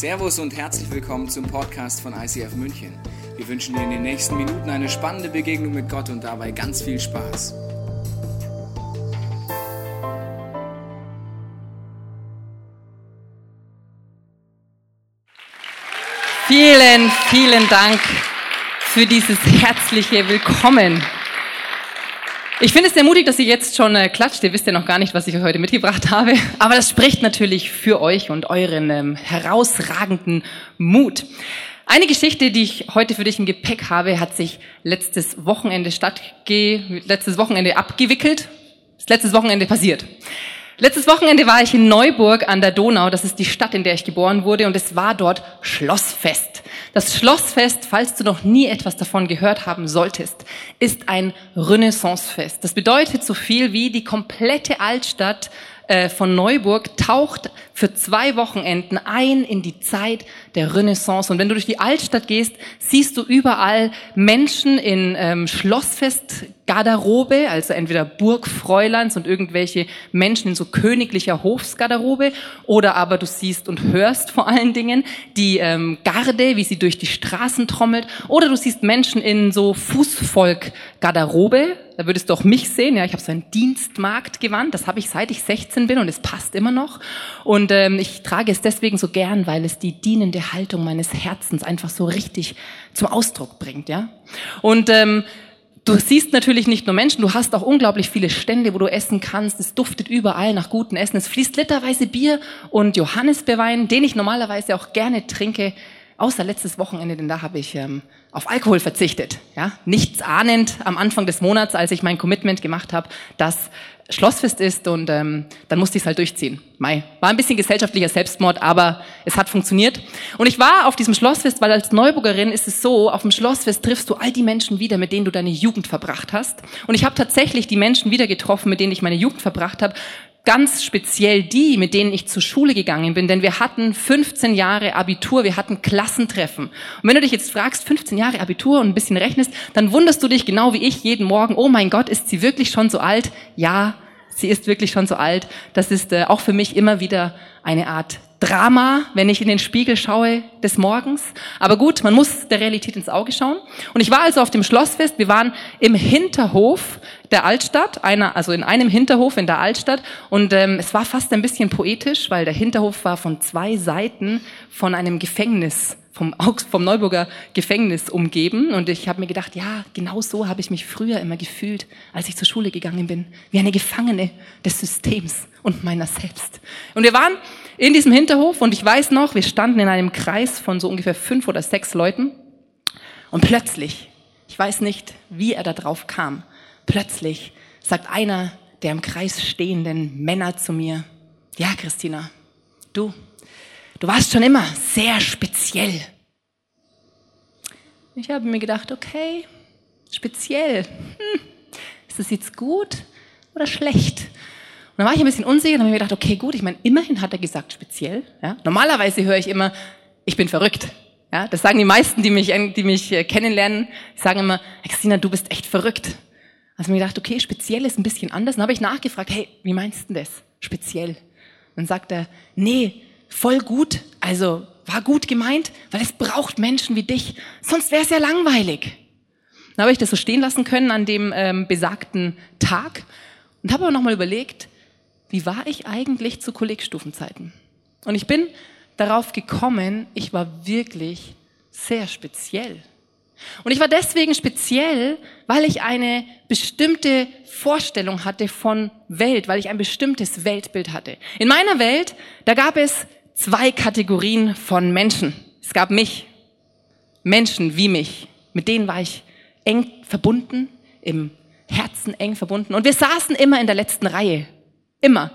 Servus und herzlich willkommen zum Podcast von ICF München. Wir wünschen dir in den nächsten Minuten eine spannende Begegnung mit Gott und dabei ganz viel Spaß. Vielen, vielen Dank für dieses herzliche Willkommen. Ich finde es sehr mutig, dass ihr jetzt schon äh, klatscht. Ihr wisst ja noch gar nicht, was ich euch heute mitgebracht habe. Aber das spricht natürlich für euch und euren ähm, herausragenden Mut. Eine Geschichte, die ich heute für dich im Gepäck habe, hat sich letztes Wochenende stattge letztes Wochenende abgewickelt. Ist letztes Wochenende passiert. Letztes Wochenende war ich in Neuburg an der Donau, das ist die Stadt, in der ich geboren wurde, und es war dort Schlossfest. Das Schlossfest, falls du noch nie etwas davon gehört haben solltest, ist ein Renaissancefest. Das bedeutet so viel wie die komplette Altstadt äh, von Neuburg taucht für zwei Wochenenden ein in die Zeit der Renaissance. Und wenn du durch die Altstadt gehst, siehst du überall Menschen in ähm, Schlossfestgarderobe, also entweder Burgfräuleins und irgendwelche Menschen in so königlicher Hofsgarderobe, oder aber du siehst und hörst vor allen Dingen die ähm, Garde, wie sie durch die Straßen trommelt, oder du siehst Menschen in so Fußvolkgarderobe, da würdest du auch mich sehen, ja, ich habe so ein Dienstmarktgewand, das habe ich seit ich 16 bin und es passt immer noch. Und ähm, ich trage es deswegen so gern, weil es die dienende Haltung meines Herzens einfach so richtig zum Ausdruck bringt, ja. Und ähm, Du siehst natürlich nicht nur Menschen, du hast auch unglaublich viele Stände, wo du essen kannst. Es duftet überall nach gutem Essen. Es fließt literweise Bier und Johannisbeerwein, den ich normalerweise auch gerne trinke, außer letztes Wochenende, denn da habe ich ähm, auf Alkohol verzichtet. Ja? Nichts ahnend am Anfang des Monats, als ich mein Commitment gemacht habe, dass Schlossfest ist und ähm, dann musste ich es halt durchziehen. Mai. War ein bisschen gesellschaftlicher Selbstmord, aber es hat funktioniert. Und ich war auf diesem Schlossfest, weil als Neuburgerin ist es so, auf dem Schlossfest triffst du all die Menschen wieder, mit denen du deine Jugend verbracht hast. Und ich habe tatsächlich die Menschen wieder getroffen, mit denen ich meine Jugend verbracht habe ganz speziell die, mit denen ich zur Schule gegangen bin, denn wir hatten 15 Jahre Abitur, wir hatten Klassentreffen. Und wenn du dich jetzt fragst, 15 Jahre Abitur und ein bisschen rechnest, dann wunderst du dich genau wie ich jeden Morgen, oh mein Gott, ist sie wirklich schon so alt? Ja, sie ist wirklich schon so alt. Das ist äh, auch für mich immer wieder eine Art Drama, wenn ich in den Spiegel schaue des Morgens. Aber gut, man muss der Realität ins Auge schauen. Und ich war also auf dem Schlossfest. Wir waren im Hinterhof der Altstadt, einer, also in einem Hinterhof in der Altstadt. Und ähm, es war fast ein bisschen poetisch, weil der Hinterhof war von zwei Seiten von einem Gefängnis vom, vom Neuburger Gefängnis umgeben. Und ich habe mir gedacht, ja, genau so habe ich mich früher immer gefühlt, als ich zur Schule gegangen bin. Wie eine Gefangene des Systems und meiner selbst. Und wir waren in diesem Hinterhof und ich weiß noch, wir standen in einem Kreis von so ungefähr fünf oder sechs Leuten. Und plötzlich, ich weiß nicht, wie er da drauf kam, plötzlich sagt einer der im Kreis stehenden Männer zu mir, ja, Christina, du, Du warst schon immer sehr speziell. Ich habe mir gedacht, okay, speziell. Hm, ist das jetzt gut oder schlecht? Dann war ich ein bisschen unsicher und habe mir gedacht, okay, gut, ich meine, immerhin hat er gesagt speziell. Ja? Normalerweise höre ich immer, ich bin verrückt. Ja? Das sagen die meisten, die mich, die mich äh, kennenlernen, sagen immer, Christina, du bist echt verrückt. Also mir gedacht, okay, speziell ist ein bisschen anders. Dann habe ich nachgefragt, hey, wie meinst du das? Speziell. Dann sagt er, nee, voll gut, also war gut gemeint, weil es braucht Menschen wie dich, sonst wäre es ja langweilig. Dann habe ich das so stehen lassen können an dem ähm, besagten Tag und habe aber nochmal überlegt, wie war ich eigentlich zu Kollegstufenzeiten? Und ich bin darauf gekommen, ich war wirklich sehr speziell. Und ich war deswegen speziell, weil ich eine bestimmte Vorstellung hatte von Welt, weil ich ein bestimmtes Weltbild hatte. In meiner Welt, da gab es zwei Kategorien von Menschen. Es gab mich, Menschen wie mich, mit denen war ich eng verbunden, im Herzen eng verbunden. Und wir saßen immer in der letzten Reihe. Immer.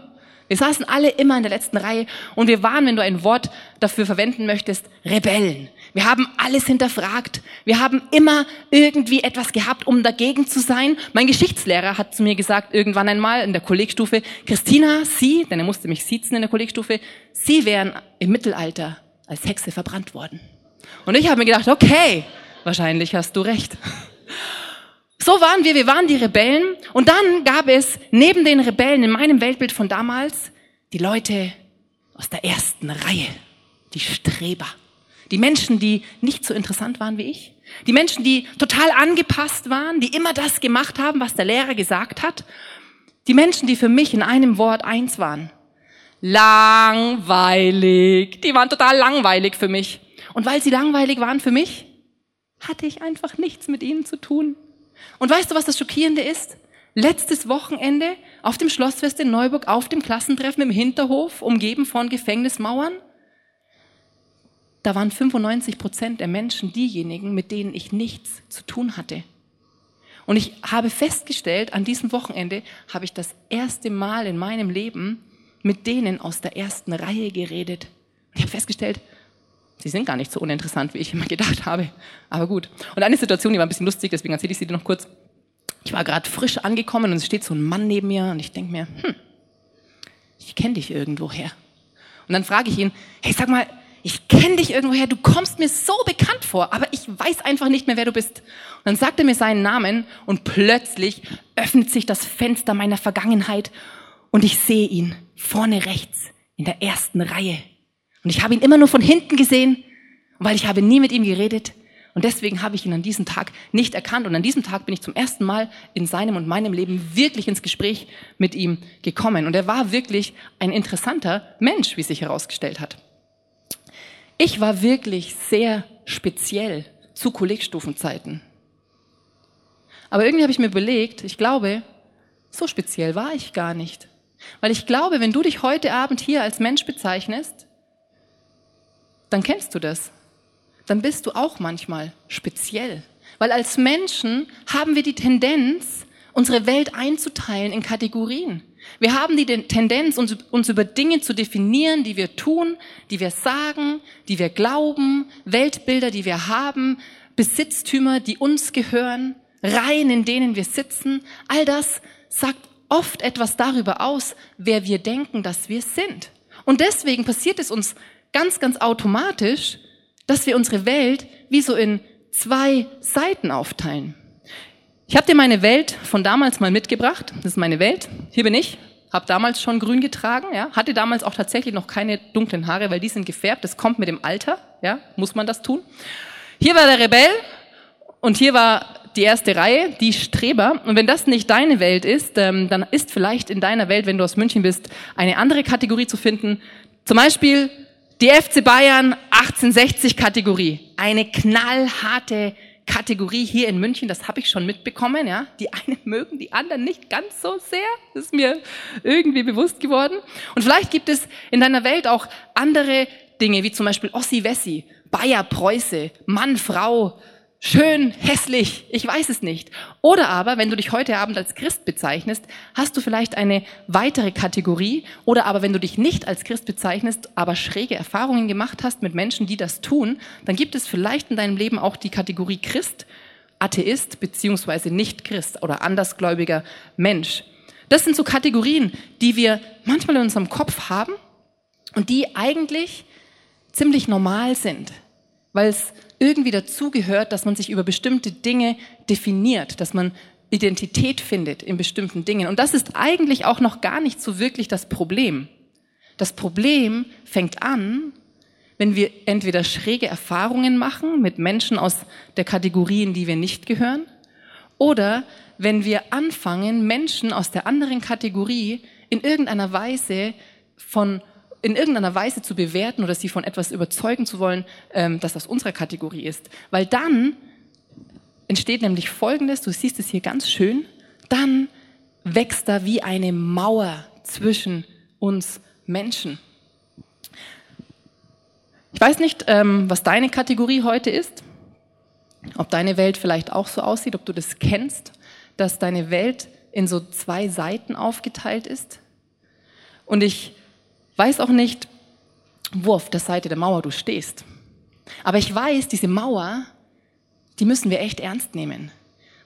Wir saßen alle immer in der letzten Reihe und wir waren, wenn du ein Wort dafür verwenden möchtest, Rebellen. Wir haben alles hinterfragt. Wir haben immer irgendwie etwas gehabt, um dagegen zu sein. Mein Geschichtslehrer hat zu mir gesagt, irgendwann einmal in der Kollegstufe, Christina, Sie, denn er musste mich siezen in der Kollegstufe, Sie wären im Mittelalter als Hexe verbrannt worden. Und ich habe mir gedacht, okay, wahrscheinlich hast du recht. So waren wir, wir waren die Rebellen. Und dann gab es neben den Rebellen in meinem Weltbild von damals die Leute aus der ersten Reihe. die Streber. Die Menschen, die nicht so interessant waren wie ich. Die Menschen, die total angepasst waren, die immer das gemacht haben, was der Lehrer gesagt hat. Die Menschen, die für mich in einem Wort eins waren. Langweilig. Die waren total langweilig für mich. Und weil sie langweilig waren für mich, hatte ich einfach nichts mit ihnen zu tun. Und weißt du, was das Schockierende ist? Letztes Wochenende auf dem Schlossfest in Neuburg, auf dem Klassentreffen im Hinterhof, umgeben von Gefängnismauern, da waren 95 Prozent der Menschen diejenigen, mit denen ich nichts zu tun hatte. Und ich habe festgestellt, an diesem Wochenende habe ich das erste Mal in meinem Leben mit denen aus der ersten Reihe geredet. Ich habe festgestellt, sie sind gar nicht so uninteressant, wie ich immer gedacht habe. Aber gut. Und eine Situation, die war ein bisschen lustig, deswegen erzähle ich sie dir noch kurz. Ich war gerade frisch angekommen und es steht so ein Mann neben mir und ich denke mir, hm, ich kenne dich irgendwoher. Und dann frage ich ihn, hey, sag mal, ich kenne dich irgendwoher, du kommst mir so bekannt vor, aber ich weiß einfach nicht mehr, wer du bist. Und dann sagt er mir seinen Namen und plötzlich öffnet sich das Fenster meiner Vergangenheit und ich sehe ihn vorne rechts in der ersten Reihe. Und ich habe ihn immer nur von hinten gesehen, weil ich habe nie mit ihm geredet. Und deswegen habe ich ihn an diesem Tag nicht erkannt. Und an diesem Tag bin ich zum ersten Mal in seinem und meinem Leben wirklich ins Gespräch mit ihm gekommen. Und er war wirklich ein interessanter Mensch, wie sich herausgestellt hat. Ich war wirklich sehr speziell zu Kollegstufenzeiten. Aber irgendwie habe ich mir überlegt, ich glaube, so speziell war ich gar nicht. Weil ich glaube, wenn du dich heute Abend hier als Mensch bezeichnest, dann kennst du das. Dann bist du auch manchmal speziell. Weil als Menschen haben wir die Tendenz, unsere Welt einzuteilen in Kategorien. Wir haben die Tendenz, uns, über Dinge zu definieren, die wir tun, die wir sagen, die wir glauben, Weltbilder, die wir haben, Besitztümer, die uns gehören, Reihen, in denen wir sitzen. All das sagt oft etwas darüber aus, wer wir denken, dass wir sind. Und deswegen passiert es uns ganz, ganz automatisch, dass wir unsere Welt wie so in zwei Seiten aufteilen. Ich habe dir meine Welt von damals mal mitgebracht. Das ist meine Welt. Hier bin ich. Habe damals schon grün getragen, ja. Hatte damals auch tatsächlich noch keine dunklen Haare, weil die sind gefärbt. Das kommt mit dem Alter, ja. Muss man das tun. Hier war der Rebell und hier war die erste Reihe, die Streber. Und wenn das nicht deine Welt ist, ähm, dann ist vielleicht in deiner Welt, wenn du aus München bist, eine andere Kategorie zu finden. Zum Beispiel die FC Bayern 1860 Kategorie. Eine knallharte Kategorie hier in München, das habe ich schon mitbekommen, ja. Die einen mögen, die anderen nicht ganz so sehr. Ist mir irgendwie bewusst geworden. Und vielleicht gibt es in deiner Welt auch andere Dinge, wie zum Beispiel Ossi Wessi, Bayer Preuße, Mann, Frau, schön, hässlich, ich weiß es nicht. Oder aber, wenn du dich heute Abend als Christ bezeichnest, hast du vielleicht eine weitere Kategorie. Oder aber, wenn du dich nicht als Christ bezeichnest, aber schräge Erfahrungen gemacht hast mit Menschen, die das tun, dann gibt es vielleicht in deinem Leben auch die Kategorie Christ, Atheist beziehungsweise Nicht-Christ oder andersgläubiger Mensch. Das sind so Kategorien, die wir manchmal in unserem Kopf haben und die eigentlich ziemlich normal sind, weil es irgendwie dazugehört, dass man sich über bestimmte Dinge definiert, dass man Identität findet in bestimmten Dingen. Und das ist eigentlich auch noch gar nicht so wirklich das Problem. Das Problem fängt an, wenn wir entweder schräge Erfahrungen machen mit Menschen aus der Kategorie, in die wir nicht gehören, oder wenn wir anfangen, Menschen aus der anderen Kategorie in irgendeiner Weise von in irgendeiner Weise zu bewerten oder sie von etwas überzeugen zu wollen, ähm, das aus unserer Kategorie ist. Weil dann entsteht nämlich Folgendes, du siehst es hier ganz schön, dann wächst da wie eine Mauer zwischen uns Menschen. Ich weiß nicht, ähm, was deine Kategorie heute ist, ob deine Welt vielleicht auch so aussieht, ob du das kennst, dass deine Welt in so zwei Seiten aufgeteilt ist. Und ich weiß auch nicht, wo auf der Seite der Mauer du stehst. Aber ich weiß, diese Mauer, die müssen wir echt ernst nehmen.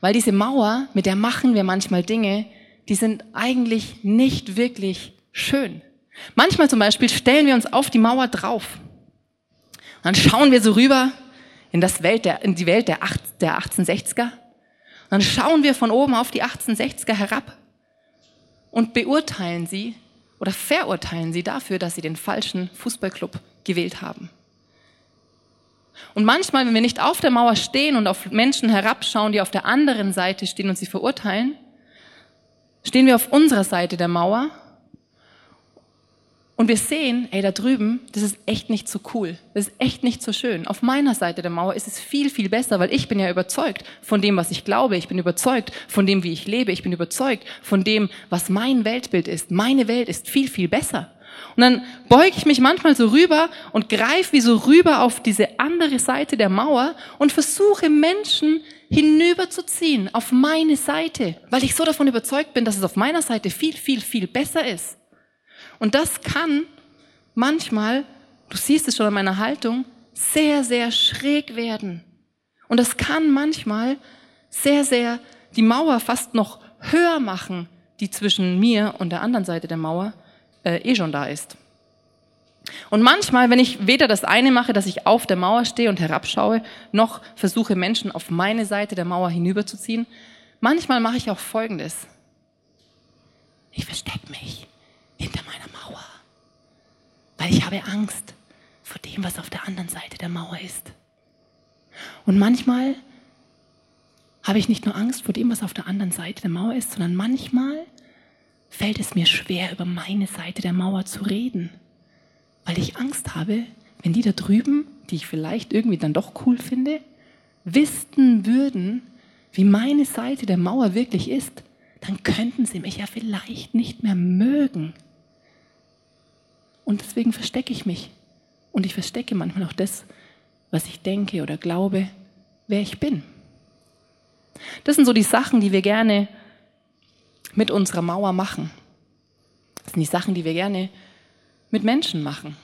Weil diese Mauer, mit der machen wir manchmal Dinge, die sind eigentlich nicht wirklich schön. Manchmal zum Beispiel stellen wir uns auf die Mauer drauf. Dann schauen wir so rüber in, das Welt der, in die Welt der, der 1860er. Dann schauen wir von oben auf die 1860er herab und beurteilen sie oder verurteilen sie dafür, dass sie den falschen Fußballclub gewählt haben. Und manchmal, wenn wir nicht auf der Mauer stehen und auf Menschen herabschauen, die auf der anderen Seite stehen und sie verurteilen, stehen wir auf unserer Seite der Mauer und wir sehen, ey, da drüben, das ist echt nicht so cool. Das ist echt nicht so schön. Auf meiner Seite der Mauer ist es viel, viel besser, weil ich bin ja überzeugt von dem, was ich glaube. Ich bin überzeugt von dem, wie ich lebe. Ich bin überzeugt von dem, was mein Weltbild ist. Meine Welt ist viel, viel besser. Und dann beuge ich mich manchmal so rüber und greife wie so rüber auf diese andere Seite der Mauer und versuche Menschen hinüberzuziehen auf meine Seite, weil ich so davon überzeugt bin, dass es auf meiner Seite viel, viel, viel besser ist. Und das kann manchmal, du siehst es schon an meiner Haltung, sehr, sehr schräg werden. Und das kann manchmal sehr, sehr die Mauer fast noch höher machen, die zwischen mir und der anderen Seite der Mauer äh, eh schon da ist. Und manchmal, wenn ich weder das eine mache, dass ich auf der Mauer stehe und herabschaue, noch versuche Menschen auf meine Seite der Mauer hinüberzuziehen, manchmal mache ich auch Folgendes. Ich verstecke mich hinter meiner Mauer, weil ich habe Angst vor dem, was auf der anderen Seite der Mauer ist. Und manchmal habe ich nicht nur Angst vor dem, was auf der anderen Seite der Mauer ist, sondern manchmal fällt es mir schwer, über meine Seite der Mauer zu reden, weil ich Angst habe, wenn die da drüben, die ich vielleicht irgendwie dann doch cool finde, wüssten würden, wie meine Seite der Mauer wirklich ist, dann könnten sie mich ja vielleicht nicht mehr mögen. Und deswegen verstecke ich mich. Und ich verstecke manchmal auch das, was ich denke oder glaube, wer ich bin. Das sind so die Sachen, die wir gerne mit unserer Mauer machen. Das sind die Sachen, die wir gerne mit Menschen machen.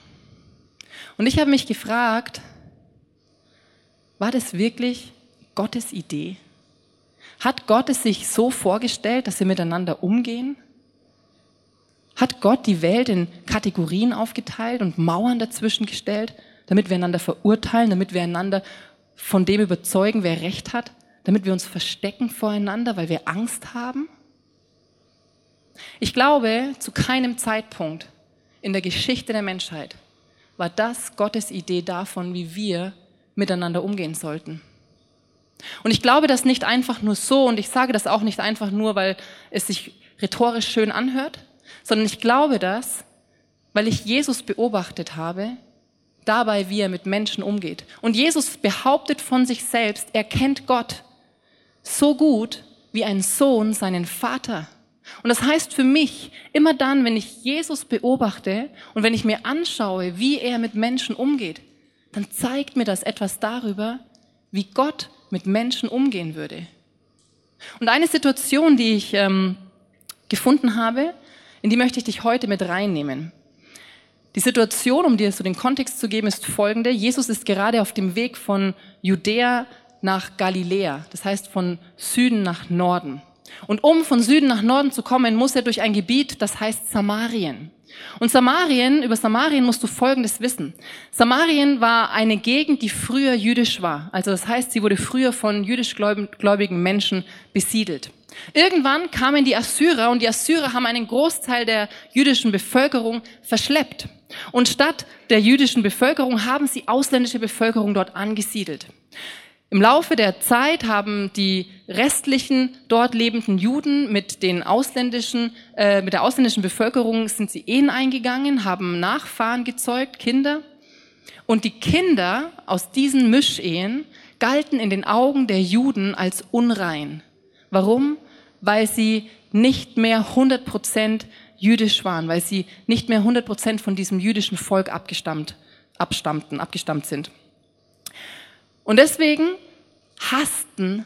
Und ich habe mich gefragt, war das wirklich Gottes Idee? Hat Gott es sich so vorgestellt, dass wir miteinander umgehen? Hat Gott die Welt in Kategorien aufgeteilt und Mauern dazwischen gestellt, damit wir einander verurteilen, damit wir einander von dem überzeugen, wer Recht hat, damit wir uns verstecken voreinander, weil wir Angst haben? Ich glaube, zu keinem Zeitpunkt in der Geschichte der Menschheit war das Gottes Idee davon, wie wir miteinander umgehen sollten. Und ich glaube das nicht einfach nur so, und ich sage das auch nicht einfach nur, weil es sich rhetorisch schön anhört, sondern ich glaube das, weil ich Jesus beobachtet habe, dabei, wie er mit Menschen umgeht. Und Jesus behauptet von sich selbst, er kennt Gott so gut wie ein Sohn seinen Vater. Und das heißt für mich, immer dann, wenn ich Jesus beobachte und wenn ich mir anschaue, wie er mit Menschen umgeht, dann zeigt mir das etwas darüber, wie Gott mit Menschen umgehen würde. Und eine Situation, die ich ähm, gefunden habe, in die möchte ich dich heute mit reinnehmen. Die Situation, um dir so den Kontext zu geben, ist folgende. Jesus ist gerade auf dem Weg von Judäa nach Galiläa, das heißt von Süden nach Norden. Und um von Süden nach Norden zu kommen, muss er durch ein Gebiet, das heißt Samarien. Und Samarien, über Samarien musst du Folgendes wissen. Samarien war eine Gegend, die früher jüdisch war. Also das heißt, sie wurde früher von jüdischgläubigen Menschen besiedelt. Irgendwann kamen die Assyrer und die Assyrer haben einen Großteil der jüdischen Bevölkerung verschleppt. Und statt der jüdischen Bevölkerung haben sie ausländische Bevölkerung dort angesiedelt. Im Laufe der Zeit haben die restlichen dort lebenden Juden mit den ausländischen, äh, mit der ausländischen Bevölkerung sind sie Ehen eingegangen, haben Nachfahren gezeugt, Kinder. Und die Kinder aus diesen Mischehen galten in den Augen der Juden als unrein. Warum? Weil sie nicht mehr 100 Prozent jüdisch waren, weil sie nicht mehr 100 Prozent von diesem jüdischen Volk abgestammt, abstammten, abgestammt sind. Und deswegen hassten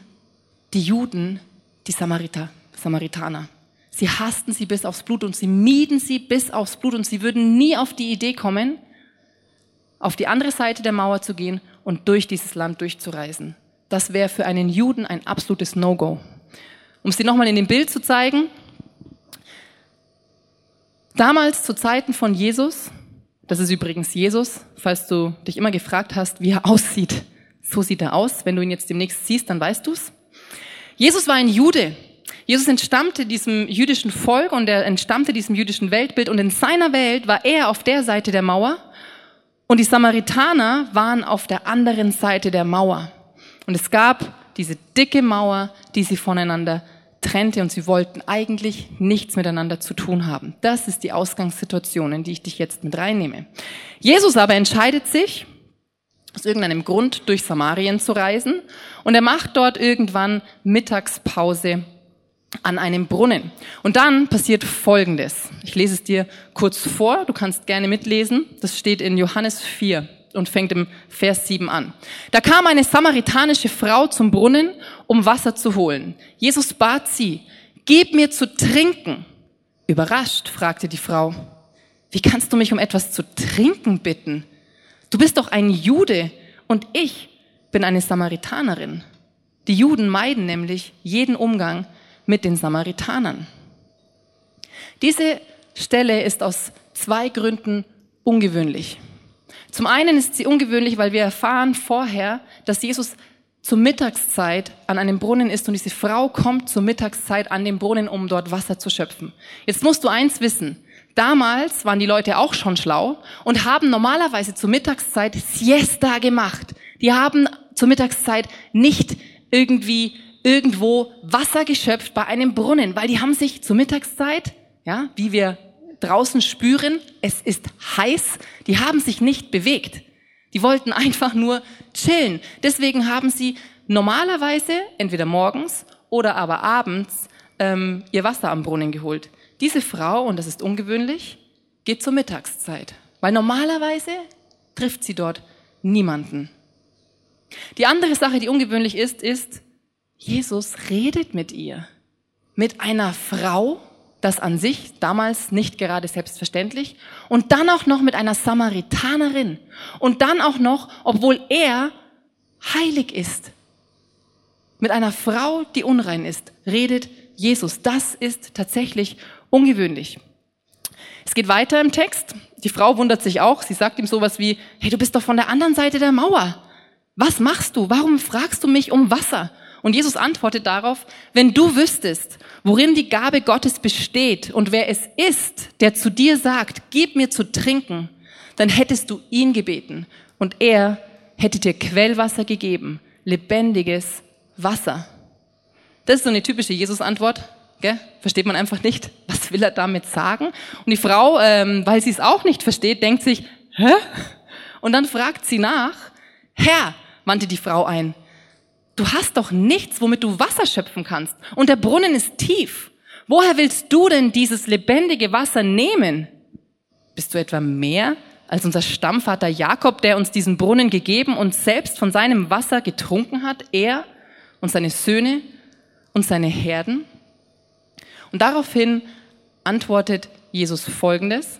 die Juden die Samariter, Samaritaner. Sie hassten sie bis aufs Blut und sie mieden sie bis aufs Blut und sie würden nie auf die Idee kommen, auf die andere Seite der Mauer zu gehen und durch dieses Land durchzureisen. Das wäre für einen Juden ein absolutes No-Go. Um es dir nochmal in dem Bild zu zeigen. Damals zu Zeiten von Jesus, das ist übrigens Jesus, falls du dich immer gefragt hast, wie er aussieht. So sieht er aus. Wenn du ihn jetzt demnächst siehst, dann weißt du's. Jesus war ein Jude. Jesus entstammte diesem jüdischen Volk und er entstammte diesem jüdischen Weltbild und in seiner Welt war er auf der Seite der Mauer Und die Samaritaner waren auf der anderen Seite der Mauer. Und es gab diese dicke Mauer, die sie voneinander trennte und sie wollten eigentlich nichts miteinander zu tun haben. Das ist die Ausgangssituation, in die ich dich jetzt mit reinnehme. Jesus aber entscheidet sich, aus irgendeinem Grund durch Samarien zu reisen und er macht dort irgendwann Mittagspause an einem Brunnen. Und dann passiert Folgendes. Ich lese es dir kurz vor, du kannst gerne mitlesen. Das steht in Johannes 4 und fängt im Vers 7 an. Da kam eine samaritanische Frau zum Brunnen, um Wasser zu holen. Jesus bat sie, gib mir zu trinken. Überrascht fragte die Frau, wie kannst du mich um etwas zu trinken bitten? Du bist doch ein Jude und ich bin eine Samaritanerin. Die Juden meiden nämlich jeden Umgang mit den Samaritanern. Diese Stelle ist aus zwei Gründen ungewöhnlich. Zum einen ist sie ungewöhnlich, weil wir erfahren vorher, dass Jesus zur Mittagszeit an einem Brunnen ist und diese Frau kommt zur Mittagszeit an den Brunnen, um dort Wasser zu schöpfen. Jetzt musst du eins wissen. Damals waren die Leute auch schon schlau und haben normalerweise zur Mittagszeit Siesta gemacht. Die haben zur Mittagszeit nicht irgendwie irgendwo Wasser geschöpft bei einem Brunnen, weil die haben sich zur Mittagszeit, ja, wie wir draußen spüren, es ist heiß, die haben sich nicht bewegt. Die wollten einfach nur chillen. Deswegen haben sie normalerweise entweder morgens oder aber abends ähm, ihr Wasser am Brunnen geholt. Diese Frau, und das ist ungewöhnlich, geht zur Mittagszeit, weil normalerweise trifft sie dort niemanden. Die andere Sache, die ungewöhnlich ist, ist, Jesus redet mit ihr. Mit einer Frau, das an sich damals nicht gerade selbstverständlich. Und dann auch noch mit einer Samaritanerin. Und dann auch noch, obwohl er heilig ist. Mit einer Frau, die unrein ist, redet Jesus. Das ist tatsächlich ungewöhnlich. Es geht weiter im Text. Die Frau wundert sich auch. Sie sagt ihm sowas wie, hey, du bist doch von der anderen Seite der Mauer. Was machst du? Warum fragst du mich um Wasser? Und Jesus antwortet darauf, wenn du wüsstest, worin die Gabe Gottes besteht und wer es ist, der zu dir sagt, gib mir zu trinken, dann hättest du ihn gebeten und er hätte dir Quellwasser gegeben, lebendiges Wasser. Das ist so eine typische Jesus-Antwort. Gell? Versteht man einfach nicht, was will er damit sagen? Und die Frau, ähm, weil sie es auch nicht versteht, denkt sich, hä? Und dann fragt sie nach, Herr, wandte die Frau ein, Du hast doch nichts, womit du Wasser schöpfen kannst. Und der Brunnen ist tief. Woher willst du denn dieses lebendige Wasser nehmen? Bist du etwa mehr als unser Stammvater Jakob, der uns diesen Brunnen gegeben und selbst von seinem Wasser getrunken hat, er und seine Söhne und seine Herden? Und daraufhin antwortet Jesus Folgendes.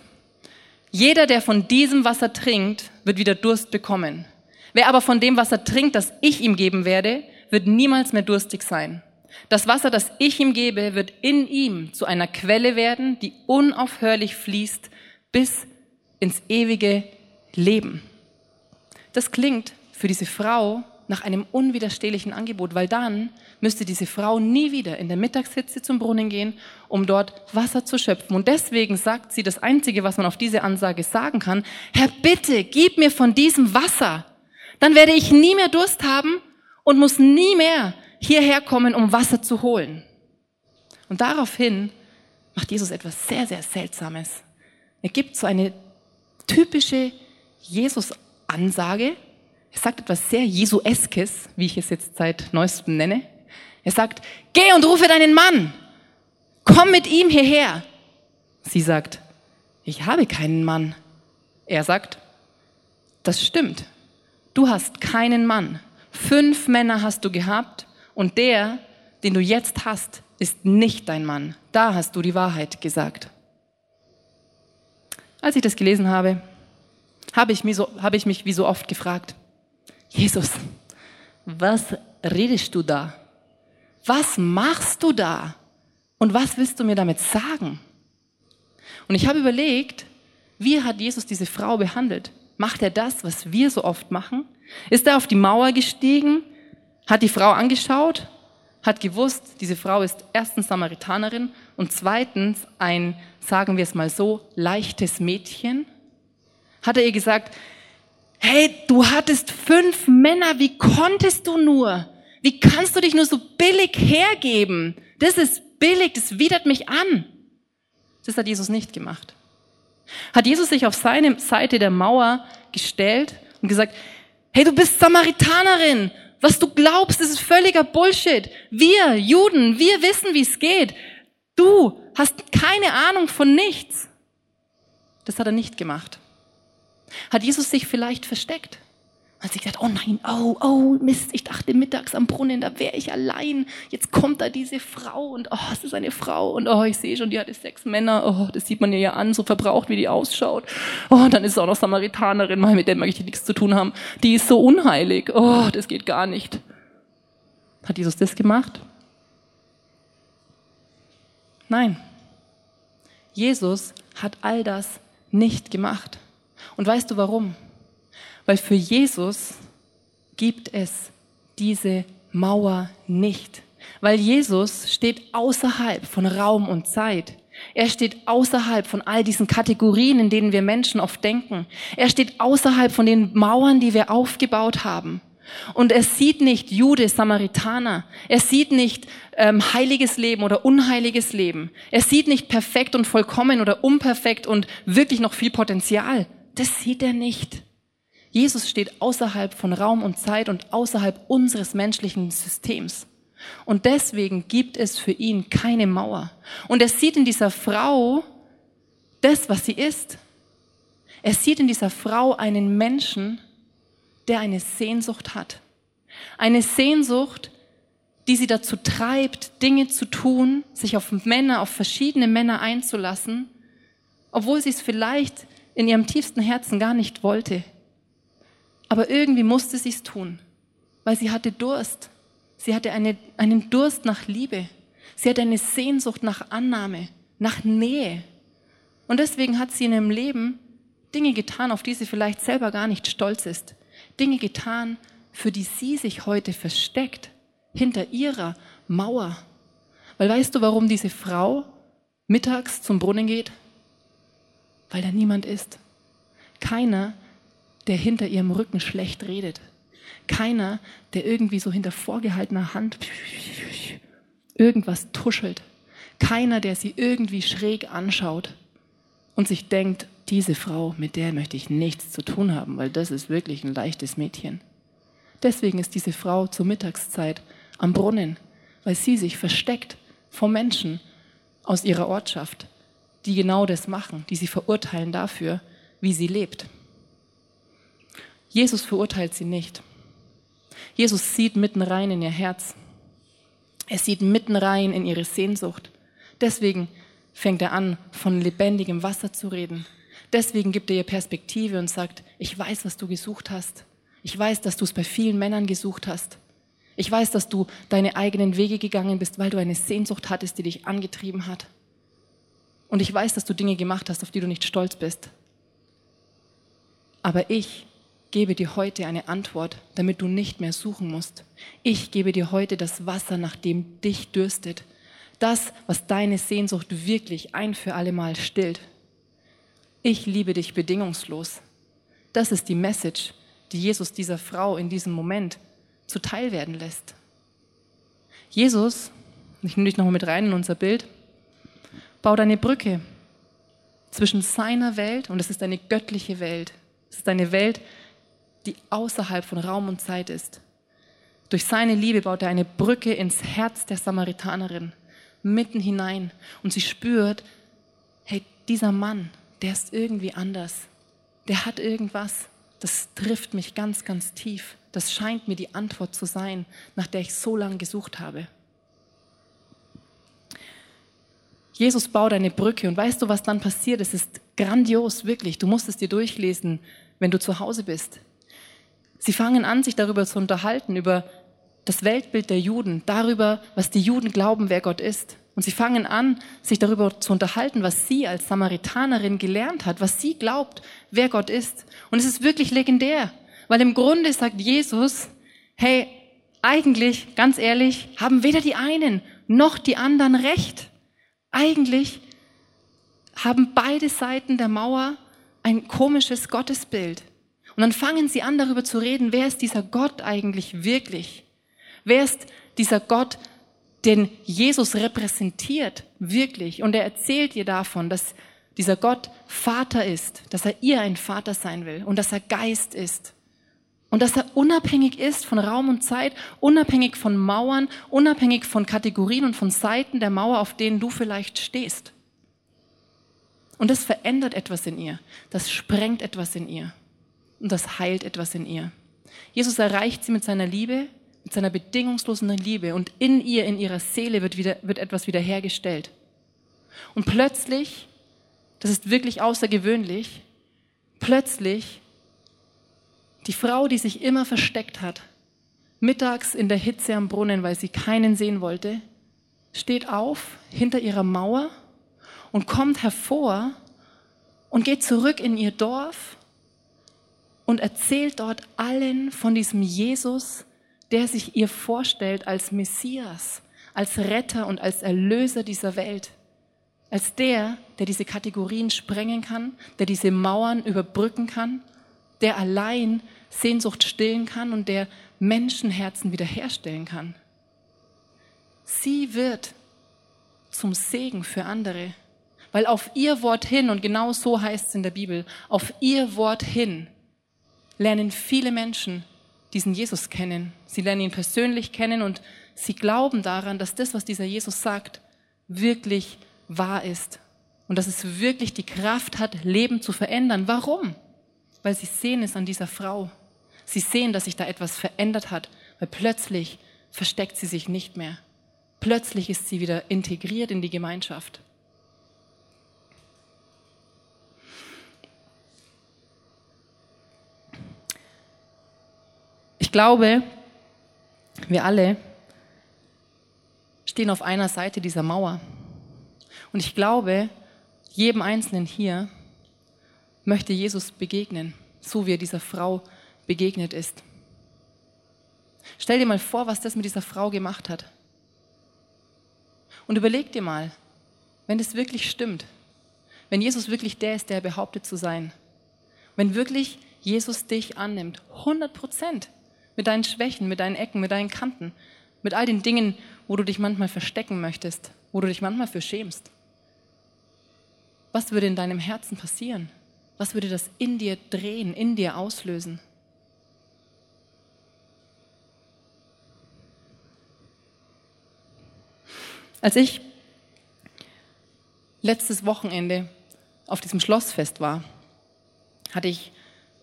Jeder, der von diesem Wasser trinkt, wird wieder Durst bekommen. Wer aber von dem Wasser trinkt, das ich ihm geben werde, wird niemals mehr durstig sein. Das Wasser, das ich ihm gebe, wird in ihm zu einer Quelle werden, die unaufhörlich fließt bis ins ewige Leben. Das klingt für diese Frau nach einem unwiderstehlichen Angebot, weil dann müsste diese Frau nie wieder in der Mittagshitze zum Brunnen gehen, um dort Wasser zu schöpfen. Und deswegen sagt sie das Einzige, was man auf diese Ansage sagen kann, Herr, bitte, gib mir von diesem Wasser dann werde ich nie mehr Durst haben und muss nie mehr hierher kommen, um Wasser zu holen. Und daraufhin macht Jesus etwas sehr, sehr Seltsames. Er gibt so eine typische Jesus-Ansage. Er sagt etwas sehr Jesueskes, wie ich es jetzt seit neuestem nenne. Er sagt, geh und rufe deinen Mann. Komm mit ihm hierher. Sie sagt, ich habe keinen Mann. Er sagt, das stimmt. Du hast keinen Mann. Fünf Männer hast du gehabt und der, den du jetzt hast, ist nicht dein Mann. Da hast du die Wahrheit gesagt. Als ich das gelesen habe, habe ich mich, so, habe ich mich wie so oft gefragt, Jesus, was redest du da? Was machst du da? Und was willst du mir damit sagen? Und ich habe überlegt, wie hat Jesus diese Frau behandelt? Macht er das, was wir so oft machen? Ist er auf die Mauer gestiegen, hat die Frau angeschaut, hat gewusst, diese Frau ist erstens Samaritanerin und zweitens ein, sagen wir es mal so, leichtes Mädchen? Hat er ihr gesagt, hey, du hattest fünf Männer, wie konntest du nur? Wie kannst du dich nur so billig hergeben? Das ist billig, das widert mich an. Das hat Jesus nicht gemacht. Hat Jesus sich auf seine Seite der Mauer gestellt und gesagt, hey, du bist Samaritanerin. Was du glaubst, ist völliger Bullshit. Wir, Juden, wir wissen, wie es geht. Du hast keine Ahnung von nichts. Das hat er nicht gemacht. Hat Jesus sich vielleicht versteckt? Hat sich gesagt, oh nein, oh, oh, Mist, ich dachte mittags am Brunnen, da wäre ich allein. Jetzt kommt da diese Frau und oh, es ist eine Frau und oh, ich sehe schon, die hatte sechs Männer. Oh, das sieht man ihr ja an, so verbraucht, wie die ausschaut. Oh, dann ist es auch noch Samaritanerin, mit der möchte ich nichts zu tun haben. Die ist so unheilig. Oh, das geht gar nicht. Hat Jesus das gemacht? Nein. Jesus hat all das nicht gemacht. Und weißt du warum? Weil für Jesus gibt es diese Mauer nicht. Weil Jesus steht außerhalb von Raum und Zeit. Er steht außerhalb von all diesen Kategorien, in denen wir Menschen oft denken. Er steht außerhalb von den Mauern, die wir aufgebaut haben. Und er sieht nicht Jude, Samaritaner. Er sieht nicht ähm, heiliges Leben oder unheiliges Leben. Er sieht nicht perfekt und vollkommen oder unperfekt und wirklich noch viel Potenzial. Das sieht er nicht. Jesus steht außerhalb von Raum und Zeit und außerhalb unseres menschlichen Systems. Und deswegen gibt es für ihn keine Mauer. Und er sieht in dieser Frau das, was sie ist. Er sieht in dieser Frau einen Menschen, der eine Sehnsucht hat. Eine Sehnsucht, die sie dazu treibt, Dinge zu tun, sich auf Männer, auf verschiedene Männer einzulassen, obwohl sie es vielleicht in ihrem tiefsten Herzen gar nicht wollte. Aber irgendwie musste sie es tun, weil sie hatte Durst. Sie hatte eine, einen Durst nach Liebe. Sie hatte eine Sehnsucht nach Annahme, nach Nähe. Und deswegen hat sie in ihrem Leben Dinge getan, auf die sie vielleicht selber gar nicht stolz ist. Dinge getan, für die sie sich heute versteckt, hinter ihrer Mauer. Weil weißt du, warum diese Frau mittags zum Brunnen geht? Weil da niemand ist. Keiner, der hinter ihrem Rücken schlecht redet. Keiner, der irgendwie so hinter vorgehaltener Hand irgendwas tuschelt. Keiner, der sie irgendwie schräg anschaut und sich denkt, diese Frau, mit der möchte ich nichts zu tun haben, weil das ist wirklich ein leichtes Mädchen. Deswegen ist diese Frau zur Mittagszeit am Brunnen, weil sie sich versteckt vor Menschen aus ihrer Ortschaft, die genau das machen, die sie verurteilen dafür, wie sie lebt. Jesus verurteilt sie nicht. Jesus sieht mitten rein in ihr Herz. Er sieht mitten rein in ihre Sehnsucht. Deswegen fängt er an, von lebendigem Wasser zu reden. Deswegen gibt er ihr Perspektive und sagt, ich weiß, was du gesucht hast. Ich weiß, dass du es bei vielen Männern gesucht hast. Ich weiß, dass du deine eigenen Wege gegangen bist, weil du eine Sehnsucht hattest, die dich angetrieben hat. Und ich weiß, dass du Dinge gemacht hast, auf die du nicht stolz bist. Aber ich gebe dir heute eine Antwort, damit du nicht mehr suchen musst. Ich gebe dir heute das Wasser, nach dem dich dürstet. Das, was deine Sehnsucht wirklich ein für allemal stillt. Ich liebe dich bedingungslos. Das ist die Message, die Jesus dieser Frau in diesem Moment zuteil werden lässt. Jesus, ich nehme dich nochmal mit rein in unser Bild, baut eine Brücke zwischen seiner Welt und es ist eine göttliche Welt. Es ist eine Welt, die außerhalb von Raum und Zeit ist. Durch seine Liebe baut er eine Brücke ins Herz der Samaritanerin, mitten hinein. Und sie spürt, hey, dieser Mann, der ist irgendwie anders. Der hat irgendwas, das trifft mich ganz, ganz tief. Das scheint mir die Antwort zu sein, nach der ich so lange gesucht habe. Jesus baut eine Brücke und weißt du, was dann passiert? Es ist grandios, wirklich. Du musst es dir durchlesen, wenn du zu Hause bist. Sie fangen an, sich darüber zu unterhalten, über das Weltbild der Juden, darüber, was die Juden glauben, wer Gott ist. Und sie fangen an, sich darüber zu unterhalten, was sie als Samaritanerin gelernt hat, was sie glaubt, wer Gott ist. Und es ist wirklich legendär, weil im Grunde sagt Jesus, hey, eigentlich, ganz ehrlich, haben weder die einen noch die anderen recht. Eigentlich haben beide Seiten der Mauer ein komisches Gottesbild. Und dann fangen sie an darüber zu reden, wer ist dieser Gott eigentlich wirklich? Wer ist dieser Gott, den Jesus repräsentiert, wirklich? Und er erzählt ihr davon, dass dieser Gott Vater ist, dass er ihr ein Vater sein will und dass er Geist ist. Und dass er unabhängig ist von Raum und Zeit, unabhängig von Mauern, unabhängig von Kategorien und von Seiten der Mauer, auf denen du vielleicht stehst. Und das verändert etwas in ihr. Das sprengt etwas in ihr. Und das heilt etwas in ihr. Jesus erreicht sie mit seiner Liebe, mit seiner bedingungslosen Liebe. Und in ihr, in ihrer Seele wird, wieder, wird etwas wiederhergestellt. Und plötzlich, das ist wirklich außergewöhnlich, plötzlich die Frau, die sich immer versteckt hat, mittags in der Hitze am Brunnen, weil sie keinen sehen wollte, steht auf hinter ihrer Mauer und kommt hervor und geht zurück in ihr Dorf und erzählt dort allen von diesem Jesus, der sich ihr vorstellt als Messias, als Retter und als Erlöser dieser Welt. Als der, der diese Kategorien sprengen kann, der diese Mauern überbrücken kann der allein Sehnsucht stillen kann und der Menschenherzen wiederherstellen kann. Sie wird zum Segen für andere, weil auf ihr Wort hin, und genau so heißt es in der Bibel, auf ihr Wort hin lernen viele Menschen diesen Jesus kennen. Sie lernen ihn persönlich kennen und sie glauben daran, dass das, was dieser Jesus sagt, wirklich wahr ist und dass es wirklich die Kraft hat, Leben zu verändern. Warum? weil sie sehen es an dieser Frau. Sie sehen, dass sich da etwas verändert hat, weil plötzlich versteckt sie sich nicht mehr. Plötzlich ist sie wieder integriert in die Gemeinschaft. Ich glaube, wir alle stehen auf einer Seite dieser Mauer. Und ich glaube, jedem Einzelnen hier möchte Jesus begegnen, so wie er dieser Frau begegnet ist. Stell dir mal vor, was das mit dieser Frau gemacht hat. Und überleg dir mal, wenn das wirklich stimmt, wenn Jesus wirklich der ist, der er behauptet zu sein, wenn wirklich Jesus dich annimmt, 100 Prozent, mit deinen Schwächen, mit deinen Ecken, mit deinen Kanten, mit all den Dingen, wo du dich manchmal verstecken möchtest, wo du dich manchmal für schämst. Was würde in deinem Herzen passieren? Was würde das in dir drehen, in dir auslösen? Als ich letztes Wochenende auf diesem Schlossfest war, hatte ich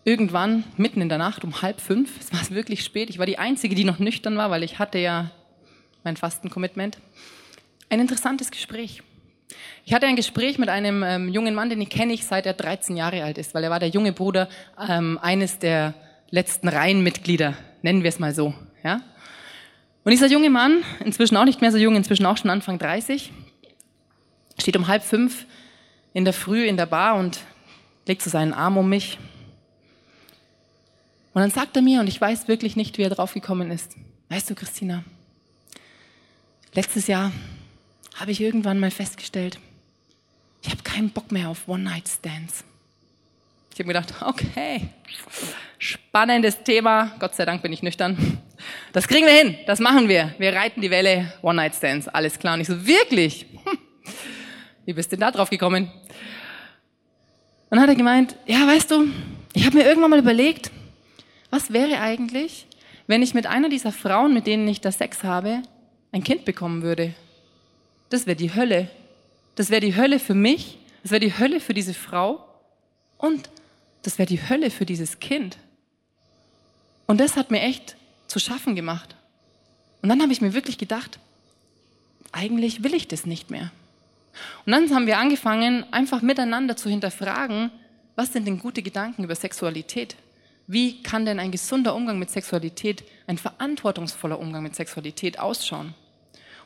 irgendwann mitten in der Nacht um halb fünf, es war wirklich spät, ich war die Einzige, die noch nüchtern war, weil ich hatte ja mein Fastencommitment, ein interessantes Gespräch. Ich hatte ein Gespräch mit einem ähm, jungen Mann, den ich kenne ich seit er 13 Jahre alt ist, weil er war der junge Bruder ähm, eines der letzten Reihenmitglieder, nennen wir es mal so. Ja? Und dieser junge Mann, inzwischen auch nicht mehr so jung, inzwischen auch schon Anfang 30, steht um halb fünf in der Früh in der Bar und legt so seinen Arm um mich. Und dann sagt er mir, und ich weiß wirklich nicht, wie er drauf gekommen ist, weißt du, Christina, letztes Jahr habe ich irgendwann mal festgestellt, ich habe keinen Bock mehr auf One-Night-Stands. Ich habe mir gedacht, okay, spannendes Thema. Gott sei Dank bin ich nüchtern. Das kriegen wir hin, das machen wir. Wir reiten die Welle One-Night-Stands, alles klar. Und ich so, wirklich? Hm. Wie bist du denn da drauf gekommen? Und dann hat er gemeint, ja, weißt du, ich habe mir irgendwann mal überlegt, was wäre eigentlich, wenn ich mit einer dieser Frauen, mit denen ich da Sex habe, ein Kind bekommen würde? Das wäre die Hölle. Das wäre die Hölle für mich, das wäre die Hölle für diese Frau und das wäre die Hölle für dieses Kind. Und das hat mir echt zu schaffen gemacht. Und dann habe ich mir wirklich gedacht, eigentlich will ich das nicht mehr. Und dann haben wir angefangen, einfach miteinander zu hinterfragen, was sind denn gute Gedanken über Sexualität? Wie kann denn ein gesunder Umgang mit Sexualität, ein verantwortungsvoller Umgang mit Sexualität ausschauen?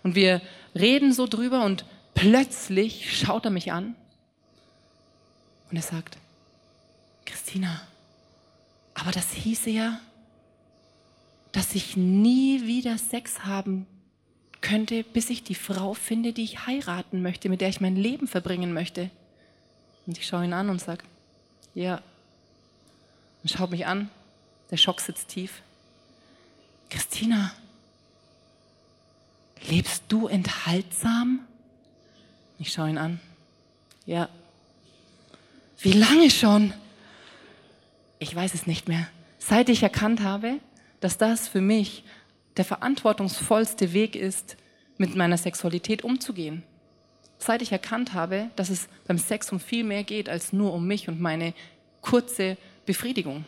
Und wir reden so drüber und plötzlich schaut er mich an und er sagt, Christina, aber das hieße ja, dass ich nie wieder Sex haben könnte, bis ich die Frau finde, die ich heiraten möchte, mit der ich mein Leben verbringen möchte. Und ich schaue ihn an und sage, ja, und schaut mich an. Der Schock sitzt tief. Christina, lebst du enthaltsam? Ich schaue ihn an. Ja. Wie lange schon? Ich weiß es nicht mehr. Seit ich erkannt habe, dass das für mich der verantwortungsvollste Weg ist, mit meiner Sexualität umzugehen. Seit ich erkannt habe, dass es beim Sex um viel mehr geht als nur um mich und meine kurze Befriedigung.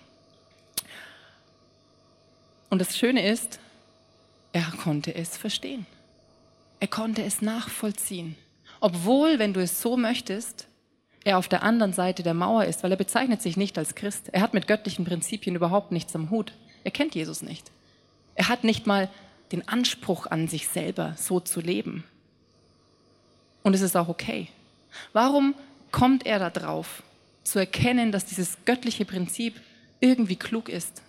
Und das Schöne ist, er konnte es verstehen. Er konnte es nachvollziehen. Obwohl, wenn du es so möchtest, er auf der anderen Seite der Mauer ist, weil er bezeichnet sich nicht als Christ. Er hat mit göttlichen Prinzipien überhaupt nichts am Hut. Er kennt Jesus nicht. Er hat nicht mal den Anspruch an sich selber, so zu leben. Und es ist auch okay. Warum kommt er da drauf, zu erkennen, dass dieses göttliche Prinzip irgendwie klug ist?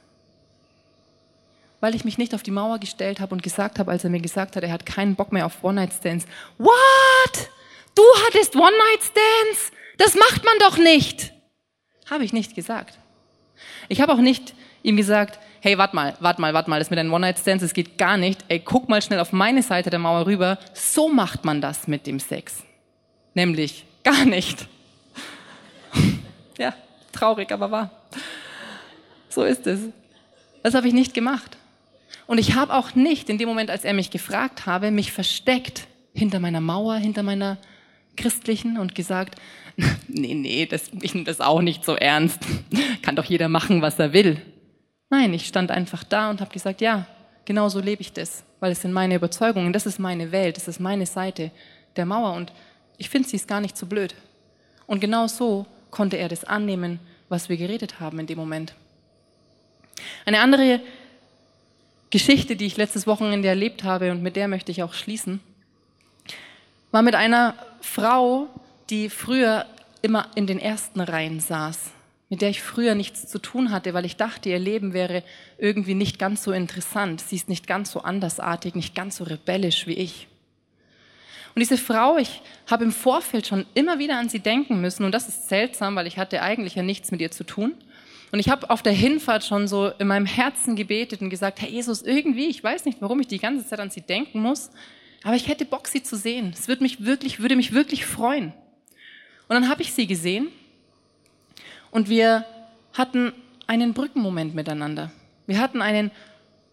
Weil ich mich nicht auf die Mauer gestellt habe und gesagt habe, als er mir gesagt hat, er hat keinen Bock mehr auf One-Night-Stands. What? Du hattest One-Night-Stands? Das macht man doch nicht. Habe ich nicht gesagt. Ich habe auch nicht ihm gesagt, hey, warte mal, warte mal, warte mal, das mit deinen One-Night-Stands, das geht gar nicht. Ey, guck mal schnell auf meine Seite der Mauer rüber. So macht man das mit dem Sex. Nämlich gar nicht. Ja, traurig, aber wahr. So ist es. Das habe ich nicht gemacht. Und ich habe auch nicht in dem Moment, als er mich gefragt habe, mich versteckt hinter meiner Mauer, hinter meiner christlichen und gesagt, nee, nee, das, ich nehme das auch nicht so ernst. Kann doch jeder machen, was er will. Nein, ich stand einfach da und habe gesagt, ja, genau so lebe ich das, weil es sind meine Überzeugungen, das ist meine Welt, das ist meine Seite der Mauer und ich finde, sie ist gar nicht so blöd. Und genau so konnte er das annehmen, was wir geredet haben in dem Moment. Eine andere Geschichte, die ich letztes Wochenende erlebt habe und mit der möchte ich auch schließen, war mit einer Frau, die früher immer in den ersten Reihen saß, mit der ich früher nichts zu tun hatte, weil ich dachte, ihr Leben wäre irgendwie nicht ganz so interessant. Sie ist nicht ganz so andersartig, nicht ganz so rebellisch wie ich. Und diese Frau, ich habe im Vorfeld schon immer wieder an sie denken müssen und das ist seltsam, weil ich hatte eigentlich ja nichts mit ihr zu tun. Und ich habe auf der Hinfahrt schon so in meinem Herzen gebetet und gesagt, Herr Jesus, irgendwie, ich weiß nicht, warum ich die ganze Zeit an sie denken muss, aber ich hätte Bock, sie zu sehen. Es würde mich wirklich, würde mich wirklich freuen. Und dann habe ich sie gesehen und wir hatten einen Brückenmoment miteinander. Wir hatten einen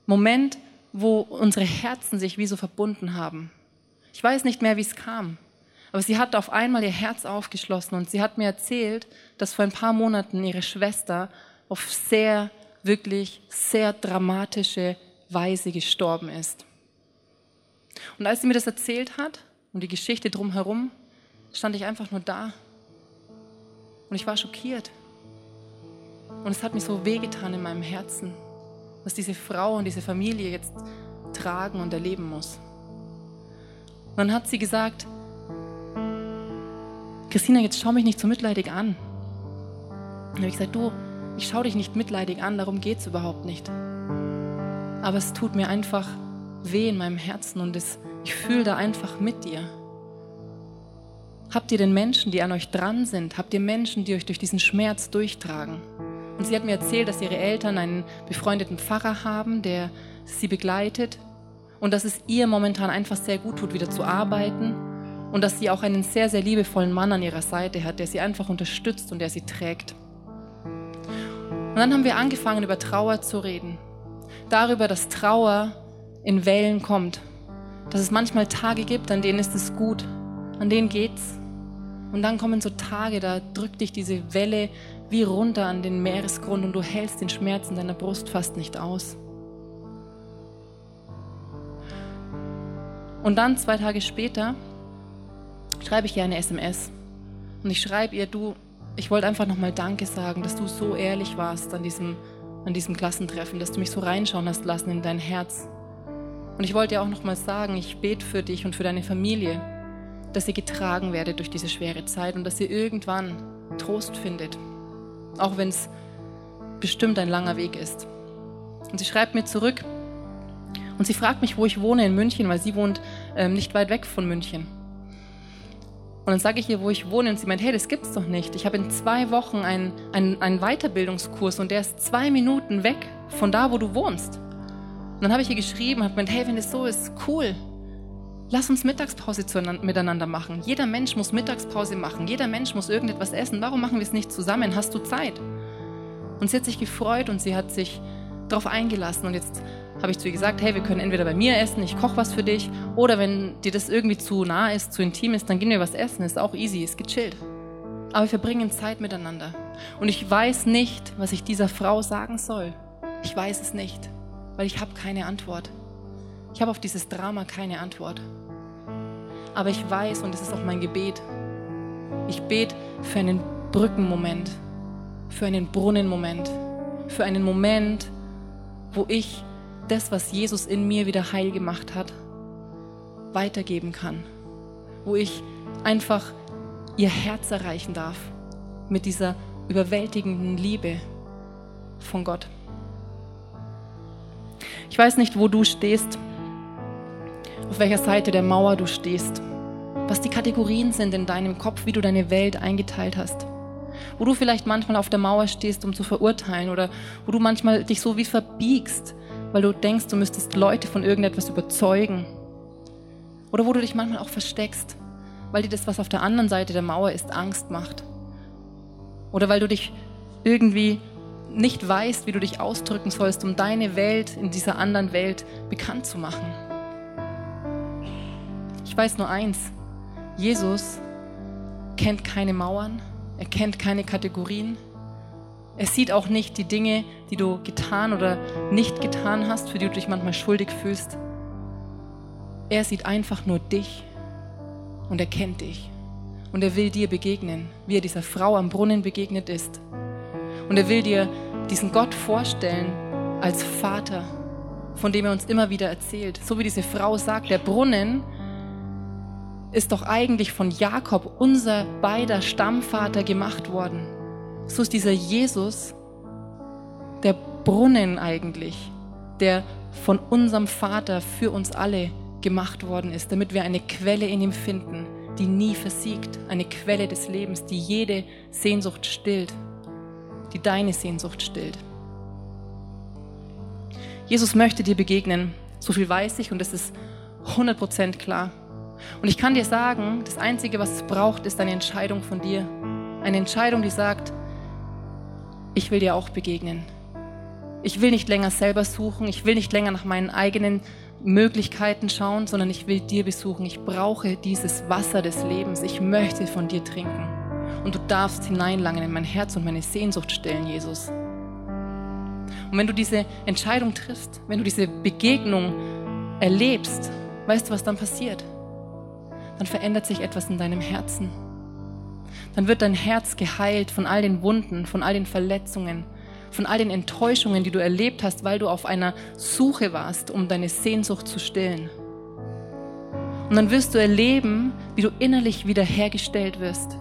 Moment, wo unsere Herzen sich wie so verbunden haben. Ich weiß nicht mehr, wie es kam, aber sie hat auf einmal ihr Herz aufgeschlossen und sie hat mir erzählt, dass vor ein paar Monaten ihre Schwester auf sehr, wirklich sehr dramatische Weise gestorben ist. Und als sie mir das erzählt hat und die Geschichte drumherum, stand ich einfach nur da. Und ich war schockiert. Und es hat mir so wehgetan in meinem Herzen, was diese Frau und diese Familie jetzt tragen und erleben muss. Und dann hat sie gesagt, Christina, jetzt schau mich nicht so mitleidig an. Und dann habe ich gesagt, du, ich schaue dich nicht mitleidig an, darum geht es überhaupt nicht. Aber es tut mir einfach weh in meinem Herzen und es, ich fühle da einfach mit dir. Habt ihr den Menschen, die an euch dran sind? Habt ihr Menschen, die euch durch diesen Schmerz durchtragen? Und sie hat mir erzählt, dass ihre Eltern einen befreundeten Pfarrer haben, der sie begleitet und dass es ihr momentan einfach sehr gut tut, wieder zu arbeiten und dass sie auch einen sehr, sehr liebevollen Mann an ihrer Seite hat, der sie einfach unterstützt und der sie trägt. Und dann haben wir angefangen, über Trauer zu reden. Darüber, dass Trauer in Wellen kommt. Dass es manchmal Tage gibt, an denen ist es gut, an denen geht's. Und dann kommen so Tage, da drückt dich diese Welle wie runter an den Meeresgrund und du hältst den Schmerz in deiner Brust fast nicht aus. Und dann zwei Tage später schreibe ich ihr eine SMS und ich schreibe ihr, du, ich wollte einfach nochmal Danke sagen, dass du so ehrlich warst an diesem, an diesem Klassentreffen, dass du mich so reinschauen hast lassen in dein Herz. Und ich wollte dir auch nochmal sagen, ich bete für dich und für deine Familie, dass ihr getragen werdet durch diese schwere Zeit und dass ihr irgendwann Trost findet, auch wenn es bestimmt ein langer Weg ist. Und sie schreibt mir zurück und sie fragt mich, wo ich wohne in München, weil sie wohnt ähm, nicht weit weg von München. Und dann sage ich ihr, wo ich wohne, und sie meint, hey, das gibt's doch nicht. Ich habe in zwei Wochen einen, einen, einen Weiterbildungskurs und der ist zwei Minuten weg von da, wo du wohnst. Und dann habe ich ihr geschrieben, habe gemeint, hey, wenn das so ist, cool. Lass uns Mittagspause miteinander machen. Jeder Mensch muss Mittagspause machen. Jeder Mensch muss irgendetwas essen. Warum machen wir es nicht zusammen? Hast du Zeit? Und sie hat sich gefreut und sie hat sich darauf eingelassen. Und jetzt habe ich zu ihr gesagt, hey, wir können entweder bei mir essen, ich koche was für dich, oder wenn dir das irgendwie zu nah ist, zu intim ist, dann gehen wir was essen. Ist auch easy, ist gechillt. Aber wir verbringen Zeit miteinander. Und ich weiß nicht, was ich dieser Frau sagen soll. Ich weiß es nicht, weil ich habe keine Antwort. Ich habe auf dieses Drama keine Antwort. Aber ich weiß, und es ist auch mein Gebet, ich bete für einen Brückenmoment, für einen Brunnenmoment, für einen Moment, wo ich das, was Jesus in mir wieder heil gemacht hat, weitergeben kann. Wo ich einfach ihr Herz erreichen darf mit dieser überwältigenden Liebe von Gott. Ich weiß nicht, wo du stehst, auf welcher Seite der Mauer du stehst, was die Kategorien sind in deinem Kopf, wie du deine Welt eingeteilt hast. Wo du vielleicht manchmal auf der Mauer stehst, um zu verurteilen oder wo du manchmal dich so wie verbiegst, weil du denkst, du müsstest Leute von irgendetwas überzeugen. Oder wo du dich manchmal auch versteckst, weil dir das, was auf der anderen Seite der Mauer ist, Angst macht. Oder weil du dich irgendwie nicht weißt, wie du dich ausdrücken sollst, um deine Welt in dieser anderen Welt bekannt zu machen. Ich weiß nur eins, Jesus kennt keine Mauern, er kennt keine Kategorien, er sieht auch nicht die Dinge, die du getan oder nicht getan hast, für die du dich manchmal schuldig fühlst. Er sieht einfach nur dich und er kennt dich. Und er will dir begegnen, wie er dieser Frau am Brunnen begegnet ist. Und er will dir diesen Gott vorstellen als Vater, von dem er uns immer wieder erzählt. So wie diese Frau sagt, der Brunnen ist doch eigentlich von Jakob, unser beider Stammvater, gemacht worden. So ist dieser Jesus der Brunnen eigentlich, der von unserem Vater für uns alle gemacht worden ist, damit wir eine Quelle in ihm finden, die nie versiegt, eine Quelle des Lebens, die jede Sehnsucht stillt, die deine Sehnsucht stillt. Jesus möchte dir begegnen, so viel weiß ich und das ist 100% klar. Und ich kann dir sagen, das Einzige, was es braucht, ist eine Entscheidung von dir. Eine Entscheidung, die sagt, ich will dir auch begegnen. Ich will nicht länger selber suchen, ich will nicht länger nach meinen eigenen Möglichkeiten schauen, sondern ich will dir besuchen. Ich brauche dieses Wasser des Lebens. Ich möchte von dir trinken. Und du darfst hineinlangen in mein Herz und meine Sehnsucht stellen, Jesus. Und wenn du diese Entscheidung triffst, wenn du diese Begegnung erlebst, weißt du, was dann passiert? Dann verändert sich etwas in deinem Herzen dann wird dein Herz geheilt von all den Wunden, von all den Verletzungen, von all den Enttäuschungen, die du erlebt hast, weil du auf einer Suche warst, um deine Sehnsucht zu stillen. Und dann wirst du erleben, wie du innerlich wiederhergestellt wirst.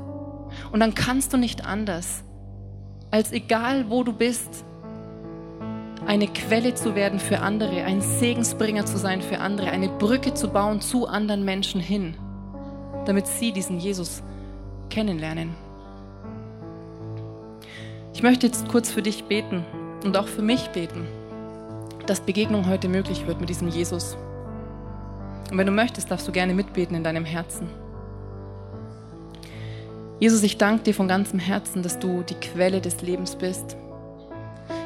Und dann kannst du nicht anders, als egal wo du bist, eine Quelle zu werden für andere, ein Segensbringer zu sein für andere, eine Brücke zu bauen zu anderen Menschen hin, damit sie diesen Jesus kennenlernen. Ich möchte jetzt kurz für dich beten und auch für mich beten, dass Begegnung heute möglich wird mit diesem Jesus. Und wenn du möchtest, darfst du gerne mitbeten in deinem Herzen. Jesus, ich danke dir von ganzem Herzen, dass du die Quelle des Lebens bist.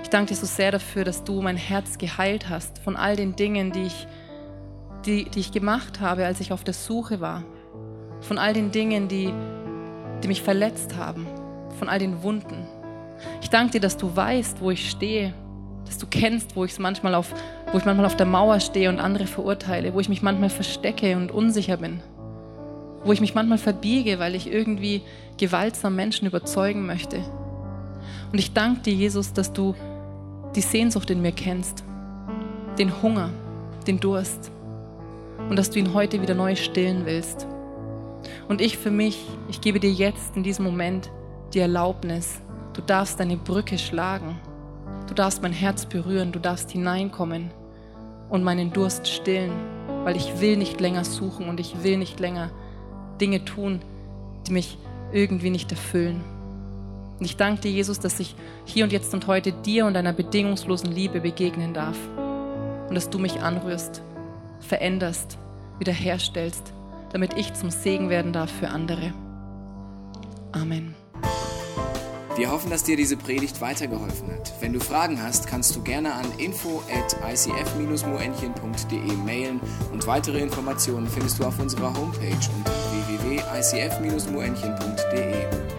Ich danke dir so sehr dafür, dass du mein Herz geheilt hast von all den Dingen, die ich, die, die ich gemacht habe, als ich auf der Suche war. Von all den Dingen, die die mich verletzt haben, von all den Wunden. Ich danke dir, dass du weißt, wo ich stehe, dass du kennst, wo ich manchmal auf, wo ich manchmal auf der Mauer stehe und andere verurteile, wo ich mich manchmal verstecke und unsicher bin, wo ich mich manchmal verbiege, weil ich irgendwie gewaltsam Menschen überzeugen möchte. Und ich danke dir, Jesus, dass du die Sehnsucht in mir kennst, den Hunger, den Durst und dass du ihn heute wieder neu stillen willst. Und ich für mich, ich gebe dir jetzt in diesem Moment die Erlaubnis, du darfst deine Brücke schlagen, du darfst mein Herz berühren, du darfst hineinkommen und meinen Durst stillen, weil ich will nicht länger suchen und ich will nicht länger Dinge tun, die mich irgendwie nicht erfüllen. Und ich danke dir, Jesus, dass ich hier und jetzt und heute dir und deiner bedingungslosen Liebe begegnen darf. Und dass du mich anrührst, veränderst, wiederherstellst, damit ich zum Segen werden darf für andere. Amen. Wir hoffen, dass dir diese Predigt weitergeholfen hat. Wenn du Fragen hast, kannst du gerne an info at icf-moenchen.de mailen und weitere Informationen findest du auf unserer Homepage unter www.icf-moenchen.de.